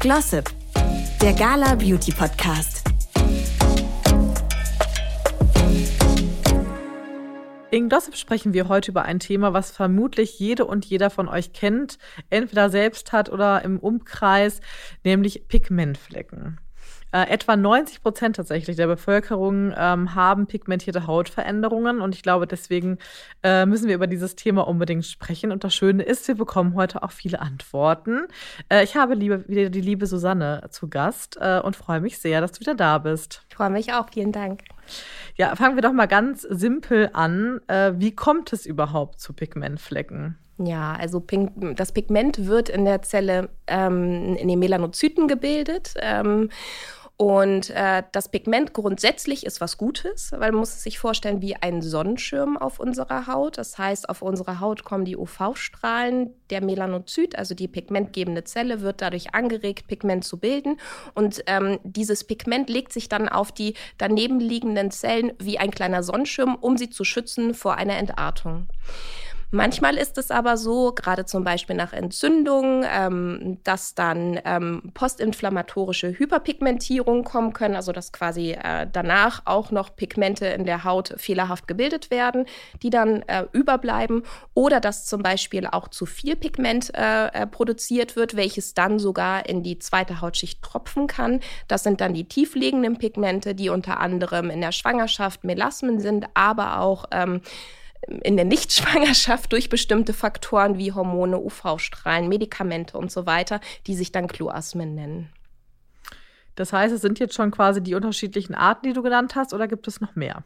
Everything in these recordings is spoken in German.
Glossip, der Gala Beauty Podcast. In Glossip sprechen wir heute über ein Thema, was vermutlich jede und jeder von euch kennt, entweder selbst hat oder im Umkreis, nämlich Pigmentflecken. Äh, etwa 90 Prozent tatsächlich der Bevölkerung ähm, haben pigmentierte Hautveränderungen und ich glaube, deswegen äh, müssen wir über dieses Thema unbedingt sprechen. Und das Schöne ist, wir bekommen heute auch viele Antworten. Äh, ich habe liebe, wieder die liebe Susanne zu Gast äh, und freue mich sehr, dass du wieder da bist. Ich freue mich auch. Vielen Dank. Ja, fangen wir doch mal ganz simpel an. Äh, wie kommt es überhaupt zu Pigmentflecken? Ja, also das Pigment wird in der Zelle ähm, in den Melanozyten gebildet. Ähm, und äh, das Pigment grundsätzlich ist was Gutes, weil man muss sich vorstellen wie ein Sonnenschirm auf unserer Haut. Das heißt, auf unsere Haut kommen die UV-Strahlen. Der Melanozyt, also die pigmentgebende Zelle, wird dadurch angeregt, Pigment zu bilden. Und ähm, dieses Pigment legt sich dann auf die daneben liegenden Zellen wie ein kleiner Sonnenschirm, um sie zu schützen vor einer Entartung. Manchmal ist es aber so, gerade zum Beispiel nach Entzündungen, ähm, dass dann ähm, postinflammatorische Hyperpigmentierungen kommen können, also dass quasi äh, danach auch noch Pigmente in der Haut fehlerhaft gebildet werden, die dann äh, überbleiben oder dass zum Beispiel auch zu viel Pigment äh, äh produziert wird, welches dann sogar in die zweite Hautschicht tropfen kann. Das sind dann die tiefliegenden Pigmente, die unter anderem in der Schwangerschaft Melasmen sind, aber auch ähm, in der Nichtschwangerschaft durch bestimmte Faktoren wie Hormone, UV-Strahlen, Medikamente und so weiter, die sich dann Kloasmen nennen. Das heißt, es sind jetzt schon quasi die unterschiedlichen Arten, die du genannt hast, oder gibt es noch mehr?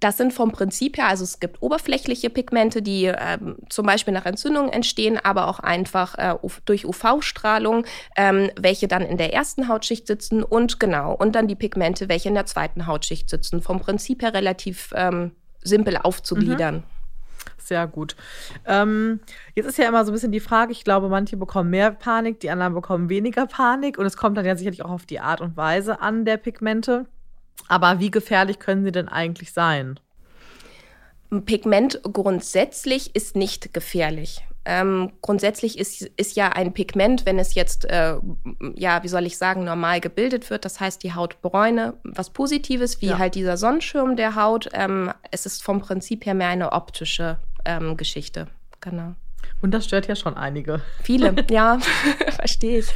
Das sind vom Prinzip her, also es gibt oberflächliche Pigmente, die ähm, zum Beispiel nach Entzündungen entstehen, aber auch einfach äh, durch UV-Strahlung, ähm, welche dann in der ersten Hautschicht sitzen und genau, und dann die Pigmente, welche in der zweiten Hautschicht sitzen. Vom Prinzip her relativ ähm, simpel aufzugliedern. Mhm. Sehr gut. Ähm, jetzt ist ja immer so ein bisschen die Frage, ich glaube, manche bekommen mehr Panik, die anderen bekommen weniger Panik und es kommt dann ja sicherlich auch auf die Art und Weise an der Pigmente. Aber wie gefährlich können sie denn eigentlich sein? Pigment grundsätzlich ist nicht gefährlich. Ähm, grundsätzlich ist, ist ja ein Pigment, wenn es jetzt, äh, ja, wie soll ich sagen, normal gebildet wird, das heißt die Hautbräune, was Positives, wie ja. halt dieser Sonnenschirm der Haut. Ähm, es ist vom Prinzip her mehr eine optische ähm, Geschichte. Genau. Und das stört ja schon einige. Viele, ja, verstehe ich.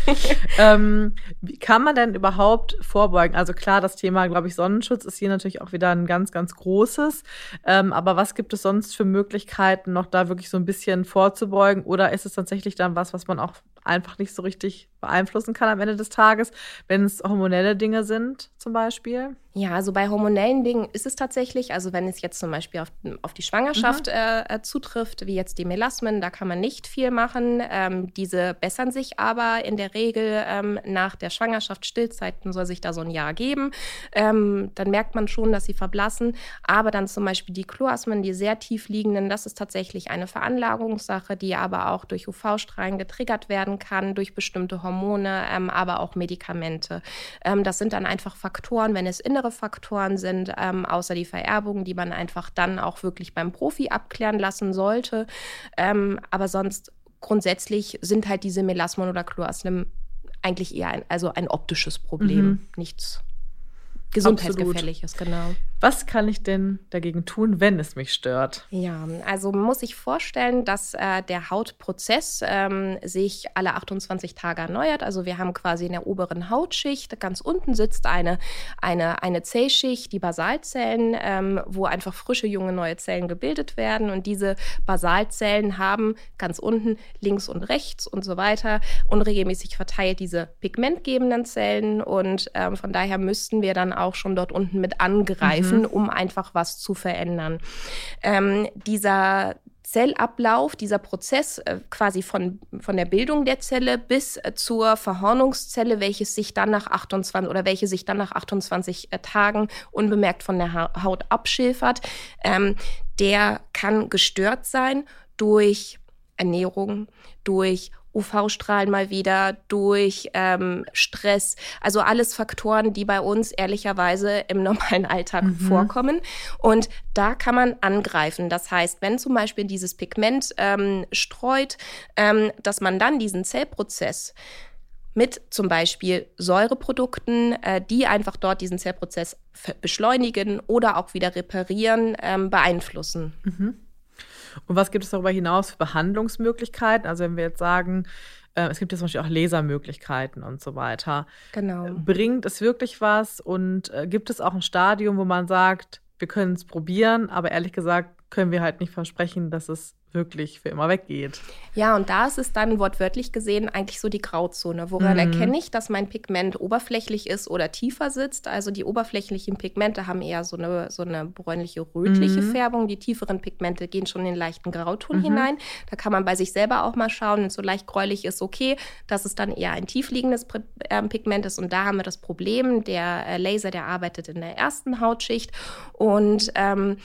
ähm, wie kann man denn überhaupt vorbeugen? Also klar, das Thema, glaube ich, Sonnenschutz ist hier natürlich auch wieder ein ganz, ganz großes. Ähm, aber was gibt es sonst für Möglichkeiten, noch da wirklich so ein bisschen vorzubeugen? Oder ist es tatsächlich dann was, was man auch einfach nicht so richtig beeinflussen kann am Ende des Tages, wenn es hormonelle Dinge sind zum Beispiel? Ja, also bei hormonellen Dingen ist es tatsächlich, also wenn es jetzt zum Beispiel auf, auf die Schwangerschaft mhm. äh, äh zutrifft, wie jetzt die Melasmen, da kann man nicht viel machen. Ähm, diese bessern sich aber in der Regel ähm, nach der Schwangerschaft. Stillzeiten soll sich da so ein Jahr geben. Ähm, dann merkt man schon, dass sie verblassen. Aber dann zum Beispiel die Kloasmen, die sehr tief liegenden, das ist tatsächlich eine Veranlagungssache, die aber auch durch UV-Strahlen getriggert werden kann, durch bestimmte Hormone, ähm, aber auch Medikamente. Ähm, das sind dann einfach Faktoren, wenn es innere Faktoren sind, ähm, außer die Vererbung, die man einfach dann auch wirklich beim Profi abklären lassen sollte. Ähm, aber sonst grundsätzlich sind halt diese Melasmen oder Chloraslim eigentlich eher ein, also ein optisches Problem, mhm. nichts gesundheitsgefährliches, genau. Was kann ich denn dagegen tun, wenn es mich stört? Ja, also muss sich vorstellen, dass äh, der Hautprozess ähm, sich alle 28 Tage erneuert. Also wir haben quasi in der oberen Hautschicht, ganz unten sitzt eine, eine, eine Zellschicht, die Basalzellen, ähm, wo einfach frische, junge, neue Zellen gebildet werden. Und diese Basalzellen haben ganz unten links und rechts und so weiter unregelmäßig verteilt diese pigmentgebenden Zellen. Und ähm, von daher müssten wir dann auch schon dort unten mit angreifen. Mhm helfen, mhm. um einfach was zu verändern. Ähm, dieser Zellablauf, dieser Prozess äh, quasi von, von der Bildung der Zelle bis äh, zur Verhornungszelle, welches sich dann nach 28 oder welche sich dann nach 28 äh, Tagen unbemerkt von der ha Haut abschilfert, ähm, der kann gestört sein durch Ernährung, durch UV-Strahlen mal wieder, durch ähm, Stress. Also alles Faktoren, die bei uns ehrlicherweise im normalen Alltag mhm. vorkommen. Und da kann man angreifen. Das heißt, wenn zum Beispiel dieses Pigment ähm, streut, ähm, dass man dann diesen Zellprozess mit zum Beispiel Säureprodukten, äh, die einfach dort diesen Zellprozess beschleunigen oder auch wieder reparieren, ähm, beeinflussen. Mhm. Und was gibt es darüber hinaus für Behandlungsmöglichkeiten? Also wenn wir jetzt sagen, äh, es gibt ja zum Beispiel auch Lasermöglichkeiten und so weiter. Genau. Bringt es wirklich was und äh, gibt es auch ein Stadium, wo man sagt, wir können es probieren, aber ehrlich gesagt können wir halt nicht versprechen, dass es wirklich für immer weggeht. Ja, und da ist es dann wortwörtlich gesehen eigentlich so die Grauzone. Woran mhm. erkenne ich, dass mein Pigment oberflächlich ist oder tiefer sitzt? Also die oberflächlichen Pigmente haben eher so eine, so eine bräunliche, rötliche mhm. Färbung. Die tieferen Pigmente gehen schon in den leichten Grauton mhm. hinein. Da kann man bei sich selber auch mal schauen, wenn es so leicht gräulich ist, okay, dass es dann eher ein tiefliegendes ähm, Pigment ist. Und da haben wir das Problem, der äh, Laser, der arbeitet in der ersten Hautschicht und ähm,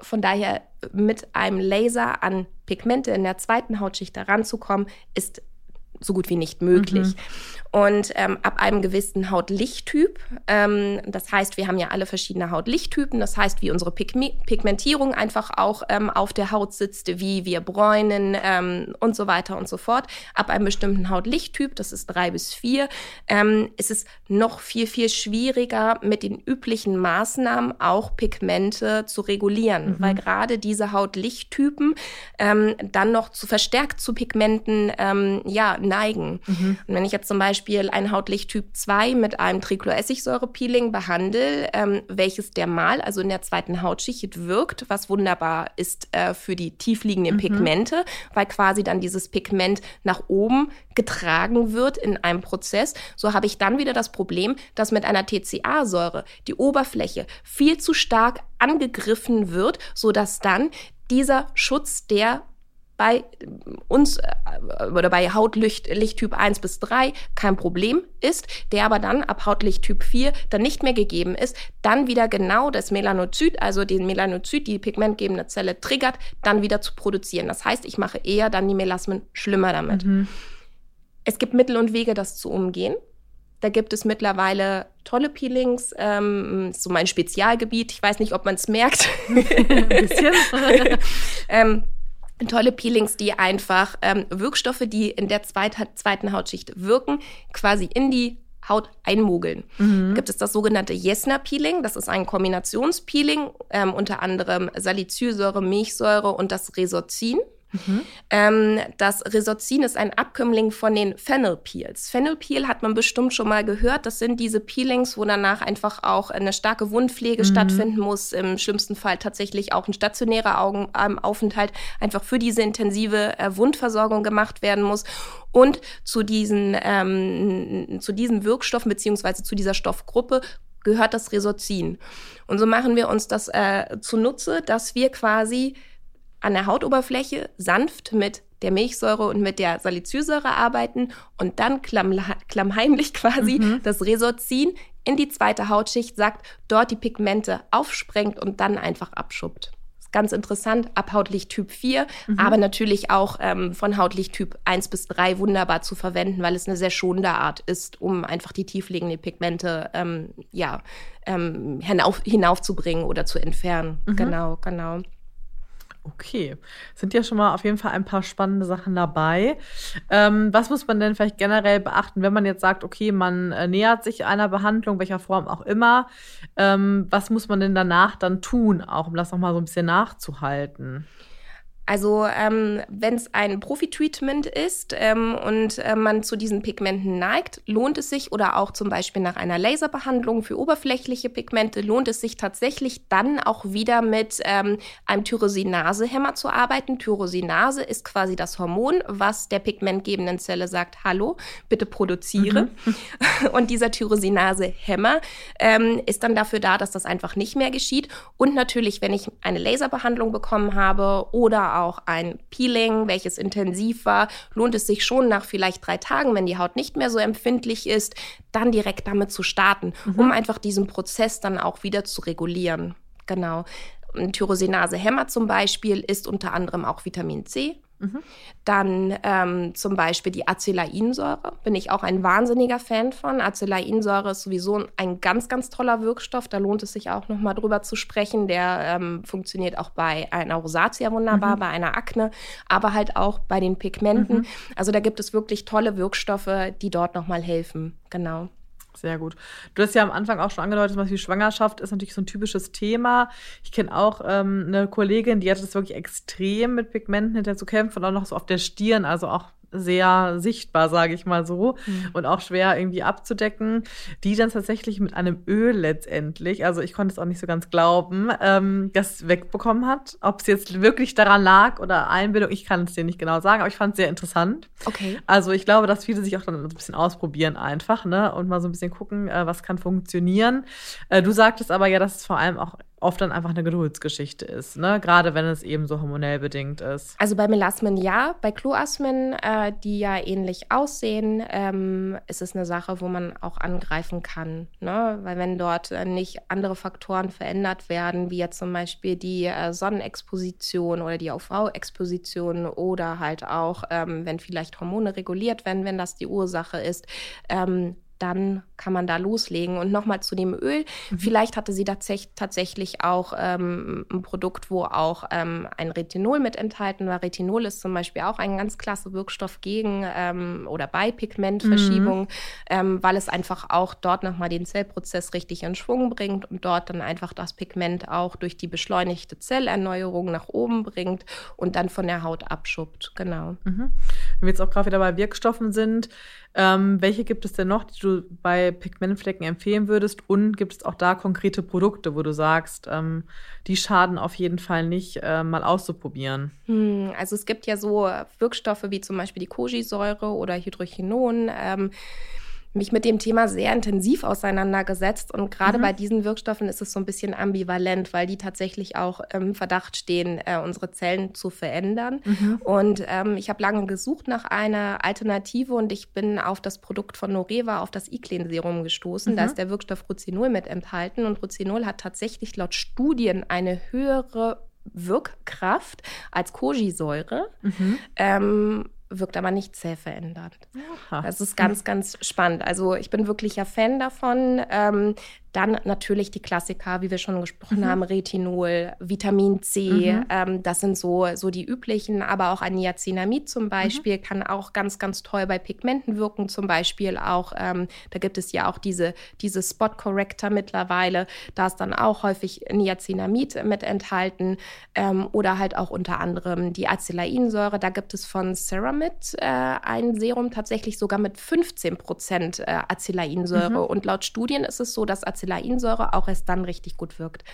von daher mit einem Laser an Pigmente in der zweiten Hautschicht heranzukommen, ist so gut wie nicht möglich. Mhm. Und ähm, ab einem gewissen Hautlichttyp, ähm, das heißt, wir haben ja alle verschiedene Hautlichttypen, das heißt, wie unsere Pigme Pigmentierung einfach auch ähm, auf der Haut sitzt, wie wir bräunen ähm, und so weiter und so fort. Ab einem bestimmten Hautlichttyp, das ist drei bis vier, ähm, ist es noch viel, viel schwieriger, mit den üblichen Maßnahmen auch Pigmente zu regulieren, mhm. weil gerade diese Hautlichttypen ähm, dann noch zu verstärkt zu Pigmenten ja, neigen. Mhm. Und wenn ich jetzt zum Beispiel Beispiel ein Hautlichttyp 2 mit einem Tricloessigsäure-Peeling behandle, ähm, welches dermal, also in der zweiten Hautschicht wirkt, was wunderbar ist äh, für die tiefliegenden mhm. Pigmente, weil quasi dann dieses Pigment nach oben getragen wird in einem Prozess. So habe ich dann wieder das Problem, dass mit einer TCA-Säure die Oberfläche viel zu stark angegriffen wird, sodass dann dieser Schutz der bei uns äh, oder bei Hautlichttyp 1 bis 3 kein Problem ist, der aber dann ab Hautlichttyp 4 dann nicht mehr gegeben ist, dann wieder genau das Melanozyt, also den Melanozyt, die pigmentgebende Zelle triggert, dann wieder zu produzieren. Das heißt, ich mache eher dann die Melasmen schlimmer damit. Mhm. Es gibt Mittel und Wege, das zu umgehen. Da gibt es mittlerweile tolle Peelings, ähm, so mein Spezialgebiet. Ich weiß nicht, ob man es merkt. Ein bisschen. ähm, tolle Peelings, die einfach ähm, Wirkstoffe, die in der zweit, zweiten Hautschicht wirken, quasi in die Haut einmogeln. Mhm. Gibt es das sogenannte Jesner-Peeling. Das ist ein Kombinationspeeling, ähm, unter anderem Salicylsäure, Milchsäure und das Resorcin. Mhm. Ähm, das Resorcin ist ein Abkömmling von den Fennel Peels. Fennel Peel hat man bestimmt schon mal gehört. Das sind diese Peelings, wo danach einfach auch eine starke Wundpflege mhm. stattfinden muss. Im schlimmsten Fall tatsächlich auch ein stationärer Augenaufenthalt einfach für diese intensive äh, Wundversorgung gemacht werden muss. Und zu diesen, ähm, zu diesen Wirkstoffen beziehungsweise zu dieser Stoffgruppe gehört das Resorcin. Und so machen wir uns das äh, zunutze, dass wir quasi an der Hautoberfläche sanft mit der Milchsäure und mit der Salicylsäure arbeiten und dann klamm, klammheimlich quasi mhm. das Resorcin in die zweite Hautschicht sagt, dort die Pigmente aufsprengt und dann einfach abschuppt. ist ganz interessant, ab Hautlicht Typ 4, mhm. aber natürlich auch ähm, von Hautlicht Typ 1 bis 3 wunderbar zu verwenden, weil es eine sehr schonende Art ist, um einfach die tiefliegenden Pigmente ähm, ja, ähm, hinauf, hinaufzubringen oder zu entfernen. Mhm. Genau, genau. Okay, sind ja schon mal auf jeden Fall ein paar spannende Sachen dabei. Ähm, was muss man denn vielleicht generell beachten, wenn man jetzt sagt, okay, man äh, nähert sich einer Behandlung, welcher Form auch immer? Ähm, was muss man denn danach dann tun, auch um das nochmal so ein bisschen nachzuhalten? Also ähm, wenn es ein Profi-Treatment ist ähm, und äh, man zu diesen Pigmenten neigt, lohnt es sich oder auch zum Beispiel nach einer Laserbehandlung für oberflächliche Pigmente lohnt es sich tatsächlich dann auch wieder mit ähm, einem Tyrosinase-Hämmer zu arbeiten. Tyrosinase ist quasi das Hormon, was der pigmentgebenden Zelle sagt, hallo, bitte produziere. Mhm. Und dieser Tyrosinase-Hämmer ähm, ist dann dafür da, dass das einfach nicht mehr geschieht. Und natürlich, wenn ich eine Laserbehandlung bekommen habe oder auch ein Peeling, welches intensiv war, lohnt es sich schon nach vielleicht drei Tagen, wenn die Haut nicht mehr so empfindlich ist, dann direkt damit zu starten, mhm. um einfach diesen Prozess dann auch wieder zu regulieren. Genau. Tyrosinase-Hämmer zum Beispiel ist unter anderem auch Vitamin C. Mhm. Dann ähm, zum Beispiel die Acelainsäure, bin ich auch ein wahnsinniger Fan von. Acelainsäure ist sowieso ein ganz, ganz toller Wirkstoff. Da lohnt es sich auch nochmal drüber zu sprechen. Der ähm, funktioniert auch bei einer Rosatia wunderbar, mhm. bei einer Akne, aber halt auch bei den Pigmenten. Mhm. Also da gibt es wirklich tolle Wirkstoffe, die dort nochmal helfen. Genau. Sehr gut. Du hast ja am Anfang auch schon angedeutet, zum Beispiel Schwangerschaft ist natürlich so ein typisches Thema. Ich kenne auch ähm, eine Kollegin, die hatte das wirklich extrem mit Pigmenten hinter zu kämpfen und auch noch so auf der Stirn, also auch sehr sichtbar, sage ich mal so, mhm. und auch schwer irgendwie abzudecken, die dann tatsächlich mit einem Öl letztendlich, also ich konnte es auch nicht so ganz glauben, ähm, das wegbekommen hat. Ob es jetzt wirklich daran lag oder Einbildung, ich kann es dir nicht genau sagen, aber ich fand es sehr interessant. Okay. Also ich glaube, dass viele sich auch dann so ein bisschen ausprobieren einfach, ne, und mal so ein bisschen gucken, äh, was kann funktionieren. Äh, du sagtest aber ja, dass es vor allem auch oft dann einfach eine Geduldsgeschichte ist, ne? Gerade wenn es eben so hormonell bedingt ist. Also bei Melasmen ja, bei Kloasmen, äh, die ja ähnlich aussehen, ähm, ist es eine Sache, wo man auch angreifen kann, ne? Weil wenn dort äh, nicht andere Faktoren verändert werden, wie jetzt zum Beispiel die äh, Sonnenexposition oder die UV-Exposition oder halt auch, ähm, wenn vielleicht Hormone reguliert werden, wenn das die Ursache ist, ähm, dann kann man da loslegen. Und nochmal zu dem Öl. Mhm. Vielleicht hatte sie tatsächlich, tatsächlich auch ähm, ein Produkt, wo auch ähm, ein Retinol mit enthalten war. Retinol ist zum Beispiel auch ein ganz klasse Wirkstoff gegen ähm, oder bei Pigmentverschiebung, mhm. Ähm, weil es einfach auch dort nochmal den Zellprozess richtig in Schwung bringt und dort dann einfach das Pigment auch durch die beschleunigte Zellerneuerung nach oben bringt und dann von der Haut abschuppt. Genau. Mhm. Wenn wir jetzt auch gerade wieder bei Wirkstoffen sind, ähm, welche gibt es denn noch, die du bei Pigmentflecken empfehlen würdest? Und gibt es auch da konkrete Produkte, wo du sagst, ähm, die schaden auf jeden Fall nicht, äh, mal auszuprobieren? Hm, also es gibt ja so Wirkstoffe wie zum Beispiel die Kojisäure oder Hydrochinon. Ähm, mich mit dem Thema sehr intensiv auseinandergesetzt. Und gerade mhm. bei diesen Wirkstoffen ist es so ein bisschen ambivalent, weil die tatsächlich auch im Verdacht stehen, äh, unsere Zellen zu verändern. Mhm. Und ähm, ich habe lange gesucht nach einer Alternative und ich bin auf das Produkt von Noreva, auf das Iclen-Serum gestoßen. Mhm. Da ist der Wirkstoff Rucinol mit enthalten. Und Rucinol hat tatsächlich laut Studien eine höhere Wirkkraft als Kojisäure. Mhm. Ähm, wirkt aber nicht zellverändernd. Das ist ganz, ganz spannend. Also ich bin wirklicher Fan davon. Ähm, dann natürlich die Klassiker, wie wir schon gesprochen mhm. haben, Retinol, Vitamin C, mhm. ähm, das sind so, so die üblichen, aber auch ein Niacinamid zum Beispiel mhm. kann auch ganz, ganz toll bei Pigmenten wirken. Zum Beispiel auch, ähm, da gibt es ja auch diese, diese Spot Corrector mittlerweile, da ist dann auch häufig Niacinamid mit enthalten ähm, oder halt auch unter anderem die Acelainsäure. Da gibt es von Ceramid äh, ein Serum tatsächlich sogar mit 15 Prozent äh, Acelainsäure. Mhm. Und laut Studien ist es so, dass Acelainsäure Acelainsäure auch erst dann richtig gut wirkt.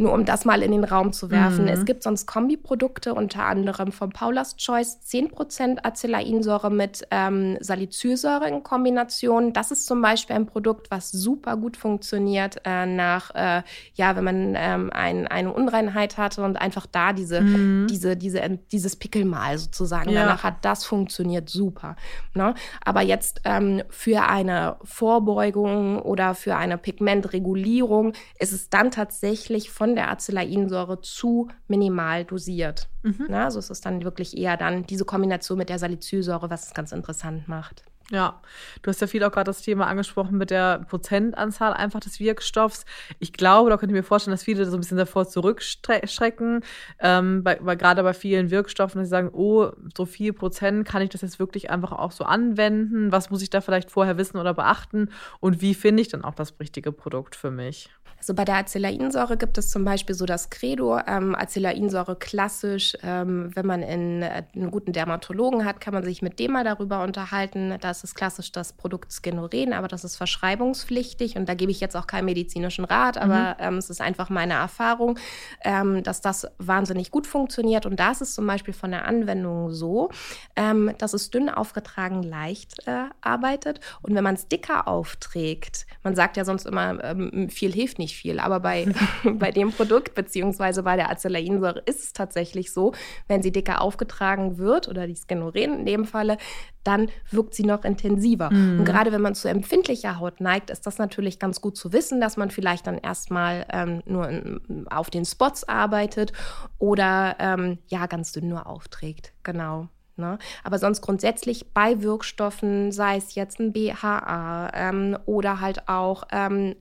Nur um das mal in den Raum zu werfen. Mhm. Es gibt sonst Kombiprodukte, unter anderem von Paula's Choice, 10% Acelainsäure mit ähm, Salicylsäure in Kombination. Das ist zum Beispiel ein Produkt, was super gut funktioniert äh, nach, äh, ja, wenn man ähm, ein, eine Unreinheit hatte und einfach da diese, mhm. diese, diese, dieses Pickelmal sozusagen. Ja. Danach hat das funktioniert super. Ne? Aber jetzt ähm, für eine Vorbeugung oder für eine Pigmentregulierung ist es dann tatsächlich von von der Acelainsäure zu minimal dosiert. Mhm. Na, also es ist dann wirklich eher dann diese Kombination mit der Salicylsäure, was es ganz interessant macht. Ja, du hast ja viel auch gerade das Thema angesprochen mit der Prozentanzahl einfach des Wirkstoffs. Ich glaube, da könnte ich mir vorstellen, dass viele so ein bisschen davor zurückschrecken, ähm, bei, bei, gerade bei vielen Wirkstoffen, dass sie sagen, oh, so viel Prozent, kann ich das jetzt wirklich einfach auch so anwenden? Was muss ich da vielleicht vorher wissen oder beachten? Und wie finde ich dann auch das richtige Produkt für mich? Also bei der Acelainsäure gibt es zum Beispiel so das Credo, ähm, Acelainsäure klassisch, ähm, wenn man in, äh, einen guten Dermatologen hat, kann man sich mit dem mal darüber unterhalten. Das ist klassisch das Produkt Skenoren, aber das ist verschreibungspflichtig und da gebe ich jetzt auch keinen medizinischen Rat, aber mhm. ähm, es ist einfach meine Erfahrung, ähm, dass das wahnsinnig gut funktioniert und da ist es zum Beispiel von der Anwendung so, ähm, dass es dünn aufgetragen leicht äh, arbeitet und wenn man es dicker aufträgt, man sagt ja sonst immer, ähm, viel hilft nicht viel. Aber bei, bei dem Produkt, beziehungsweise bei der Acelainsäure, ist es tatsächlich so, wenn sie dicker aufgetragen wird, oder die Skenoren in dem Falle, dann wirkt sie noch intensiver. Mhm. Und gerade wenn man zu empfindlicher Haut neigt, ist das natürlich ganz gut zu wissen, dass man vielleicht dann erstmal ähm, nur in, auf den Spots arbeitet oder ähm, ja ganz dünn nur aufträgt. Genau. Ne? Aber sonst grundsätzlich bei Wirkstoffen, sei es jetzt ein BHA ähm, oder halt auch ähm,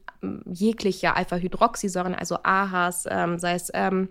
jegliche Alpha-Hydroxysäuren, also AHAs, ähm, sei es ähm,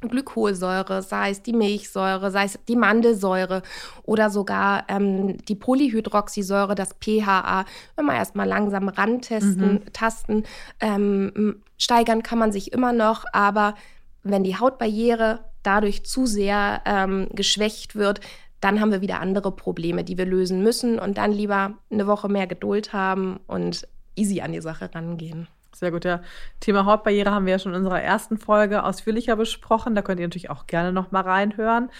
Glykolsäure, sei es die Milchsäure, sei es die Mandelsäure oder sogar ähm, die Polyhydroxysäure, das PHA, wenn man erstmal langsam rantesten, mhm. tasten, ähm, steigern kann man sich immer noch, aber wenn die Hautbarriere dadurch zu sehr ähm, geschwächt wird, dann haben wir wieder andere Probleme, die wir lösen müssen und dann lieber eine Woche mehr Geduld haben und easy an die Sache rangehen. Sehr gut, ja. Thema Hautbarriere haben wir ja schon in unserer ersten Folge ausführlicher besprochen. Da könnt ihr natürlich auch gerne noch mal reinhören.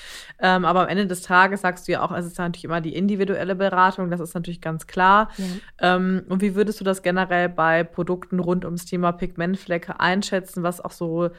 Ähm, aber am Ende des Tages sagst du ja auch, es ist natürlich immer die individuelle Beratung. Das ist natürlich ganz klar. Ja. Ähm, und wie würdest du das generell bei Produkten rund ums Thema Pigmentflecke einschätzen, was auch so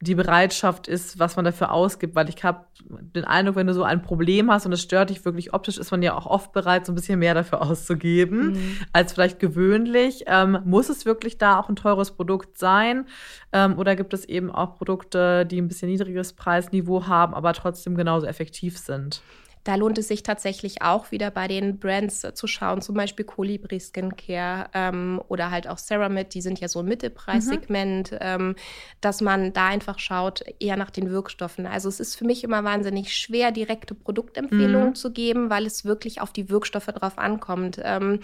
die Bereitschaft ist, was man dafür ausgibt. Weil ich habe den Eindruck, wenn du so ein Problem hast und es stört dich wirklich optisch, ist man ja auch oft bereit, so ein bisschen mehr dafür auszugeben, mhm. als vielleicht gewöhnlich. Ähm, muss es wirklich da auch ein teures Produkt sein? Ähm, oder gibt es eben auch Produkte, die ein bisschen niedriges Preisniveau haben, aber trotzdem genauso effektiv sind? Da lohnt es sich tatsächlich auch wieder bei den Brands zu schauen, zum Beispiel Colibri Skincare ähm, oder halt auch Ceramid, die sind ja so ein Mittelpreissegment, mhm. ähm, dass man da einfach schaut, eher nach den Wirkstoffen. Also es ist für mich immer wahnsinnig schwer, direkte Produktempfehlungen mhm. zu geben, weil es wirklich auf die Wirkstoffe drauf ankommt. Ähm,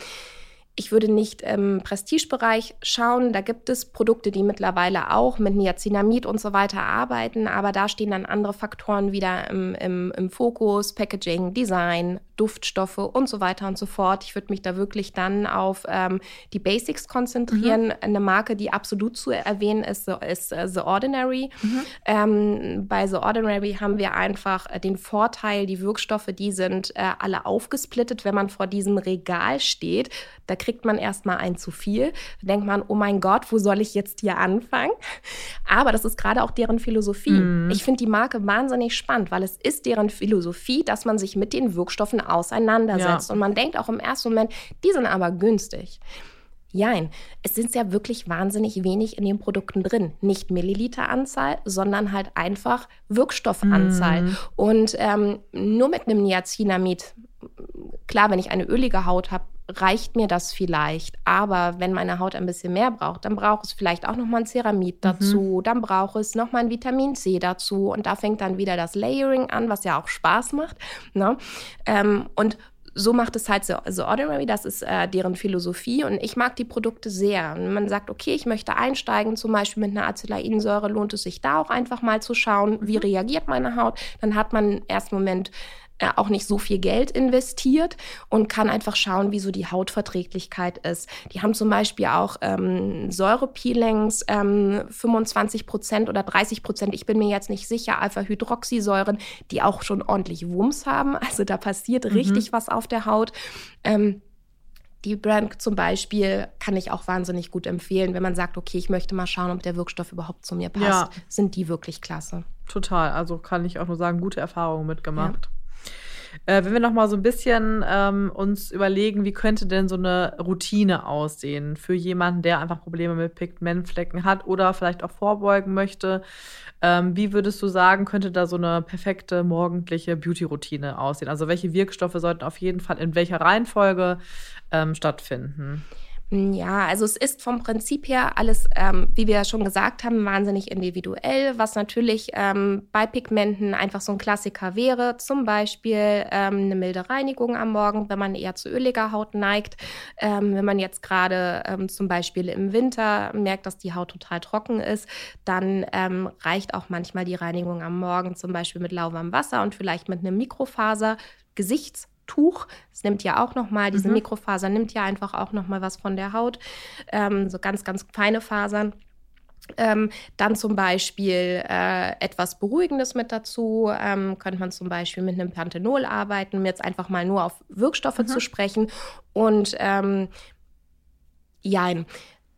ich würde nicht im Prestigebereich schauen. Da gibt es Produkte, die mittlerweile auch mit Niacinamid und so weiter arbeiten, aber da stehen dann andere Faktoren wieder im, im, im Fokus, Packaging, Design, Duftstoffe und so weiter und so fort. Ich würde mich da wirklich dann auf ähm, die Basics konzentrieren. Mhm. Eine Marke, die absolut zu erwähnen ist, ist uh, The Ordinary. Mhm. Ähm, bei The Ordinary haben wir einfach äh, den Vorteil, die Wirkstoffe, die sind äh, alle aufgesplittet, wenn man vor diesem Regal steht. Da kriegt man erstmal ein zu viel. Da denkt man, oh mein Gott, wo soll ich jetzt hier anfangen? Aber das ist gerade auch deren Philosophie. Mhm. Ich finde die Marke wahnsinnig spannend, weil es ist deren Philosophie, dass man sich mit den Wirkstoffen auseinandersetzt. Ja. Und man denkt auch im ersten Moment, die sind aber günstig. Jein, es sind ja wirklich wahnsinnig wenig in den Produkten drin. Nicht Milliliteranzahl, sondern halt einfach Wirkstoffanzahl. Mm. Und ähm, nur mit einem Niacinamid, klar, wenn ich eine ölige Haut habe, reicht mir das vielleicht. Aber wenn meine Haut ein bisschen mehr braucht, dann braucht es vielleicht auch nochmal ein Ceramid mhm. dazu, mhm. dann braucht es nochmal ein Vitamin C dazu und da fängt dann wieder das Layering an, was ja auch Spaß macht. Ne? Ähm, und so macht es halt so, so Ordinary, das ist äh, deren Philosophie und ich mag die Produkte sehr. Und wenn man sagt, okay, ich möchte einsteigen, zum Beispiel mit einer Acetylsalicylsäure, lohnt es sich da auch einfach mal zu schauen, wie mhm. reagiert meine Haut. Dann hat man im ersten Moment auch nicht so viel Geld investiert und kann einfach schauen, wie so die Hautverträglichkeit ist. Die haben zum Beispiel auch ähm, Säurepeelings, ähm, 25 Prozent oder 30 Prozent, ich bin mir jetzt nicht sicher, Alpha-Hydroxysäuren, die auch schon ordentlich Wumms haben. Also da passiert mhm. richtig was auf der Haut. Ähm, die Brand zum Beispiel kann ich auch wahnsinnig gut empfehlen, wenn man sagt, okay, ich möchte mal schauen, ob der Wirkstoff überhaupt zu mir passt. Ja. Sind die wirklich klasse. Total. Also kann ich auch nur sagen, gute Erfahrungen mitgemacht. Ja. Äh, wenn wir noch mal so ein bisschen ähm, uns überlegen, wie könnte denn so eine Routine aussehen für jemanden, der einfach Probleme mit Pigmentflecken hat oder vielleicht auch vorbeugen möchte. Ähm, wie würdest du sagen, könnte da so eine perfekte morgendliche Beauty-Routine aussehen? Also welche Wirkstoffe sollten auf jeden Fall in welcher Reihenfolge ähm, stattfinden? Ja, also es ist vom Prinzip her alles, ähm, wie wir ja schon gesagt haben, wahnsinnig individuell, was natürlich ähm, bei Pigmenten einfach so ein Klassiker wäre. Zum Beispiel ähm, eine milde Reinigung am Morgen, wenn man eher zu öliger Haut neigt. Ähm, wenn man jetzt gerade ähm, zum Beispiel im Winter merkt, dass die Haut total trocken ist, dann ähm, reicht auch manchmal die Reinigung am Morgen zum Beispiel mit lauwarmem Wasser und vielleicht mit einem Mikrofaser. Gesichts Tuch. Es nimmt ja auch noch mal, diese mhm. Mikrofaser nimmt ja einfach auch noch mal was von der Haut. Ähm, so ganz, ganz feine Fasern. Ähm, dann zum Beispiel äh, etwas Beruhigendes mit dazu. Ähm, könnte man zum Beispiel mit einem Panthenol arbeiten, um jetzt einfach mal nur auf Wirkstoffe mhm. zu sprechen. Und ähm, ja,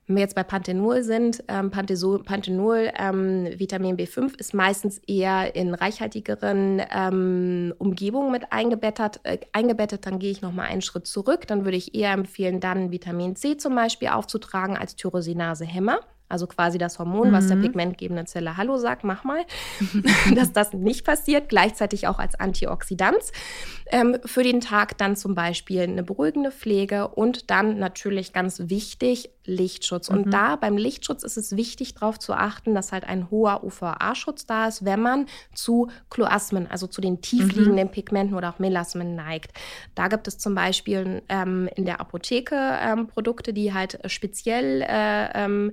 Wenn wir jetzt bei Panthenol sind, ähm, Panthenol, ähm, Vitamin B5 ist meistens eher in reichhaltigeren ähm, Umgebungen mit eingebettet. Äh, eingebettet, dann gehe ich nochmal einen Schritt zurück. Dann würde ich eher empfehlen, dann Vitamin C zum Beispiel aufzutragen als Tyrosinase-Hämmer also quasi das Hormon, mhm. was der mhm. pigmentgebenden Zelle Hallo sagt, mach mal, dass das nicht passiert, gleichzeitig auch als Antioxidant. Ähm, für den Tag dann zum Beispiel eine beruhigende Pflege und dann natürlich ganz wichtig Lichtschutz. Mhm. Und da beim Lichtschutz ist es wichtig darauf zu achten, dass halt ein hoher UVA-Schutz da ist, wenn man zu Chloasmen, also zu den tiefliegenden mhm. Pigmenten oder auch Melasmen neigt. Da gibt es zum Beispiel ähm, in der Apotheke ähm, Produkte, die halt speziell äh, ähm,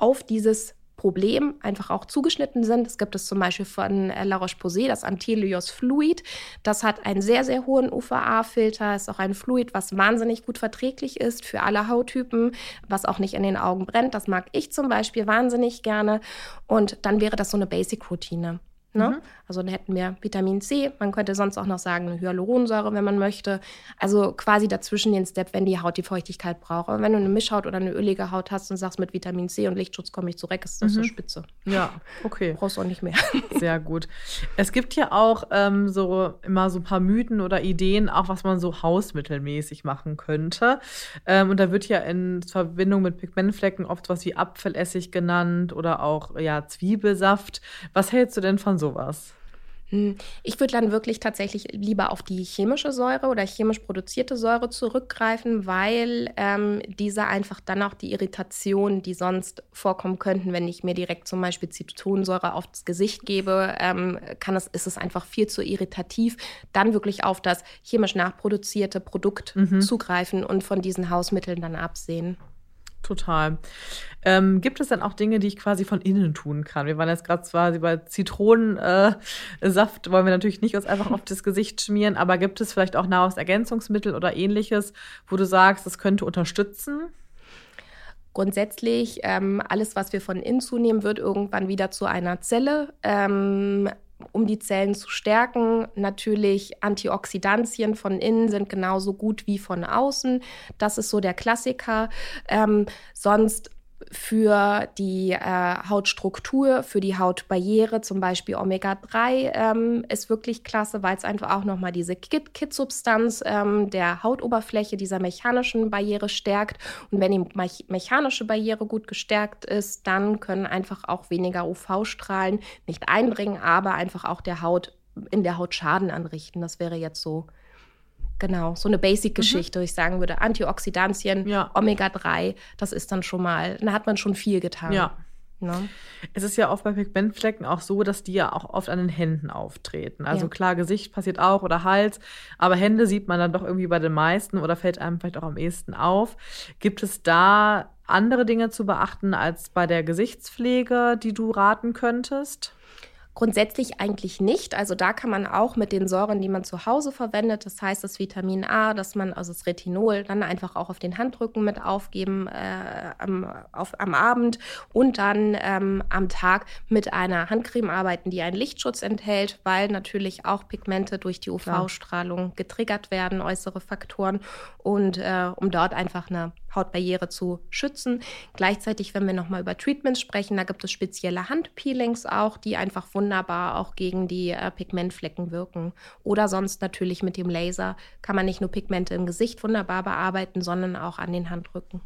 auf dieses Problem einfach auch zugeschnitten sind. Es gibt es zum Beispiel von äh, La Roche-Posay, das Antelios Fluid. Das hat einen sehr, sehr hohen UVA-Filter. Ist auch ein Fluid, was wahnsinnig gut verträglich ist für alle Hauttypen, was auch nicht in den Augen brennt. Das mag ich zum Beispiel wahnsinnig gerne. Und dann wäre das so eine Basic-Routine. Ne? Mhm. Also dann hätten wir Vitamin C, man könnte sonst auch noch sagen eine Hyaluronsäure, wenn man möchte. Also quasi dazwischen den Step, wenn die Haut die Feuchtigkeit braucht. Aber wenn du eine Mischhaut oder eine ölige Haut hast und sagst, mit Vitamin C und Lichtschutz komme ich zurecht, ist das mhm. so spitze. Ja, okay. Brauchst du auch nicht mehr. Sehr gut. Es gibt ja auch ähm, so immer so ein paar Mythen oder Ideen, auch was man so hausmittelmäßig machen könnte. Ähm, und da wird ja in Verbindung mit Pigmentflecken oft was wie Apfelessig genannt oder auch ja, Zwiebelsaft. Was hältst du denn von sowas? Hm, ich würde dann wirklich tatsächlich lieber auf die chemische Säure oder chemisch produzierte Säure zurückgreifen, weil ähm, diese einfach dann auch die Irritationen, die sonst vorkommen könnten, wenn ich mir direkt zum Beispiel Zitronensäure aufs Gesicht gebe, ähm, kann es, ist es einfach viel zu irritativ, dann wirklich auf das chemisch nachproduzierte Produkt mhm. zugreifen und von diesen Hausmitteln dann absehen. Total. Ähm, gibt es dann auch Dinge, die ich quasi von innen tun kann? Wir waren jetzt gerade quasi bei Zitronensaft, äh, wollen wir natürlich nicht uns einfach auf das Gesicht schmieren, aber gibt es vielleicht auch Nahrungsergänzungsmittel oder ähnliches, wo du sagst, das könnte unterstützen? Grundsätzlich, ähm, alles, was wir von innen zunehmen, wird irgendwann wieder zu einer Zelle. Ähm, um die Zellen zu stärken. Natürlich Antioxidantien von innen sind genauso gut wie von außen. Das ist so der Klassiker. Ähm, sonst für die äh, Hautstruktur, für die Hautbarriere, zum Beispiel Omega-3 ähm, ist wirklich klasse, weil es einfach auch nochmal diese Kit-Substanz ähm, der Hautoberfläche, dieser mechanischen Barriere stärkt. Und wenn die me mechanische Barriere gut gestärkt ist, dann können einfach auch weniger UV-Strahlen nicht eindringen, aber einfach auch der Haut in der Haut Schaden anrichten. Das wäre jetzt so Genau, so eine Basic-Geschichte, mhm. wo ich sagen würde, Antioxidantien, ja. Omega-3, das ist dann schon mal, da hat man schon viel getan. Ja. Ne? Es ist ja oft bei Pigmentflecken auch so, dass die ja auch oft an den Händen auftreten. Also ja. klar, Gesicht passiert auch oder Hals, aber Hände sieht man dann doch irgendwie bei den meisten oder fällt einem vielleicht auch am ehesten auf. Gibt es da andere Dinge zu beachten als bei der Gesichtspflege, die du raten könntest? Grundsätzlich eigentlich nicht. Also da kann man auch mit den Säuren, die man zu Hause verwendet, das heißt das Vitamin A, dass man, also das Retinol, dann einfach auch auf den Handrücken mit aufgeben äh, am, auf, am Abend und dann ähm, am Tag mit einer Handcreme arbeiten, die einen Lichtschutz enthält, weil natürlich auch Pigmente durch die UV-Strahlung getriggert werden, äußere Faktoren und äh, um dort einfach eine Hautbarriere zu schützen. Gleichzeitig, wenn wir nochmal über Treatments sprechen, da gibt es spezielle Handpeelings auch, die einfach wunderbar auch gegen die äh, Pigmentflecken wirken. Oder sonst natürlich mit dem Laser kann man nicht nur Pigmente im Gesicht wunderbar bearbeiten, sondern auch an den Handrücken.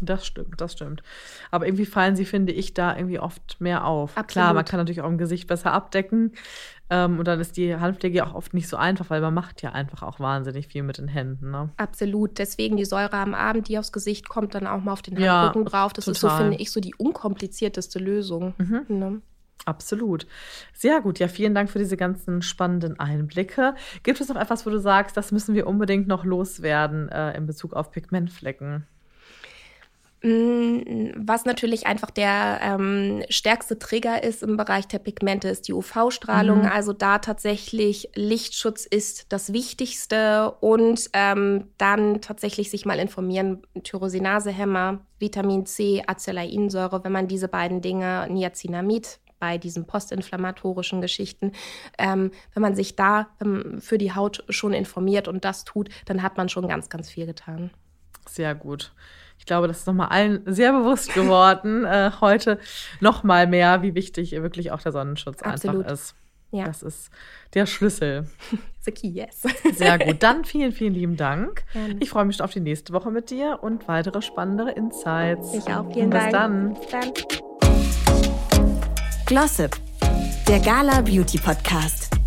Das stimmt, das stimmt. Aber irgendwie fallen sie, finde ich, da irgendwie oft mehr auf. Absolut. Klar, man kann natürlich auch im Gesicht besser abdecken. Ähm, und dann ist die Handpflege auch oft nicht so einfach, weil man macht ja einfach auch wahnsinnig viel mit den Händen. Ne? Absolut. Deswegen die Säure am Abend, die aufs Gesicht kommt, dann auch mal auf den Handrücken ja, drauf. Das total. ist so, finde ich, so die unkomplizierteste Lösung. Mhm. Ne? Absolut. Sehr gut. Ja, vielen Dank für diese ganzen spannenden Einblicke. Gibt es noch etwas, wo du sagst, das müssen wir unbedingt noch loswerden äh, in Bezug auf Pigmentflecken? Mm, was natürlich einfach der ähm, stärkste Trigger ist im Bereich der Pigmente, ist die UV-Strahlung. Mhm. Also da tatsächlich Lichtschutz ist das Wichtigste und ähm, dann tatsächlich sich mal informieren, Tyrosinasehemmer, Vitamin C, Acelainsäure, wenn man diese beiden Dinge, Niacinamid, bei diesen postinflammatorischen Geschichten. Ähm, wenn man sich da ähm, für die Haut schon informiert und das tut, dann hat man schon ganz, ganz viel getan. Sehr gut. Ich glaube, das ist nochmal allen sehr bewusst geworden, äh, heute nochmal mehr, wie wichtig wirklich auch der Sonnenschutz Absolut. einfach ist. Ja. Das ist der Schlüssel. The key, yes. Sehr gut. Dann vielen, vielen lieben Dank. Gerne. Ich freue mich schon auf die nächste Woche mit dir und weitere spannende Insights. Ich auch. Vielen Bis Dank. Dann. Bis dann. Glossip, der Gala Beauty Podcast.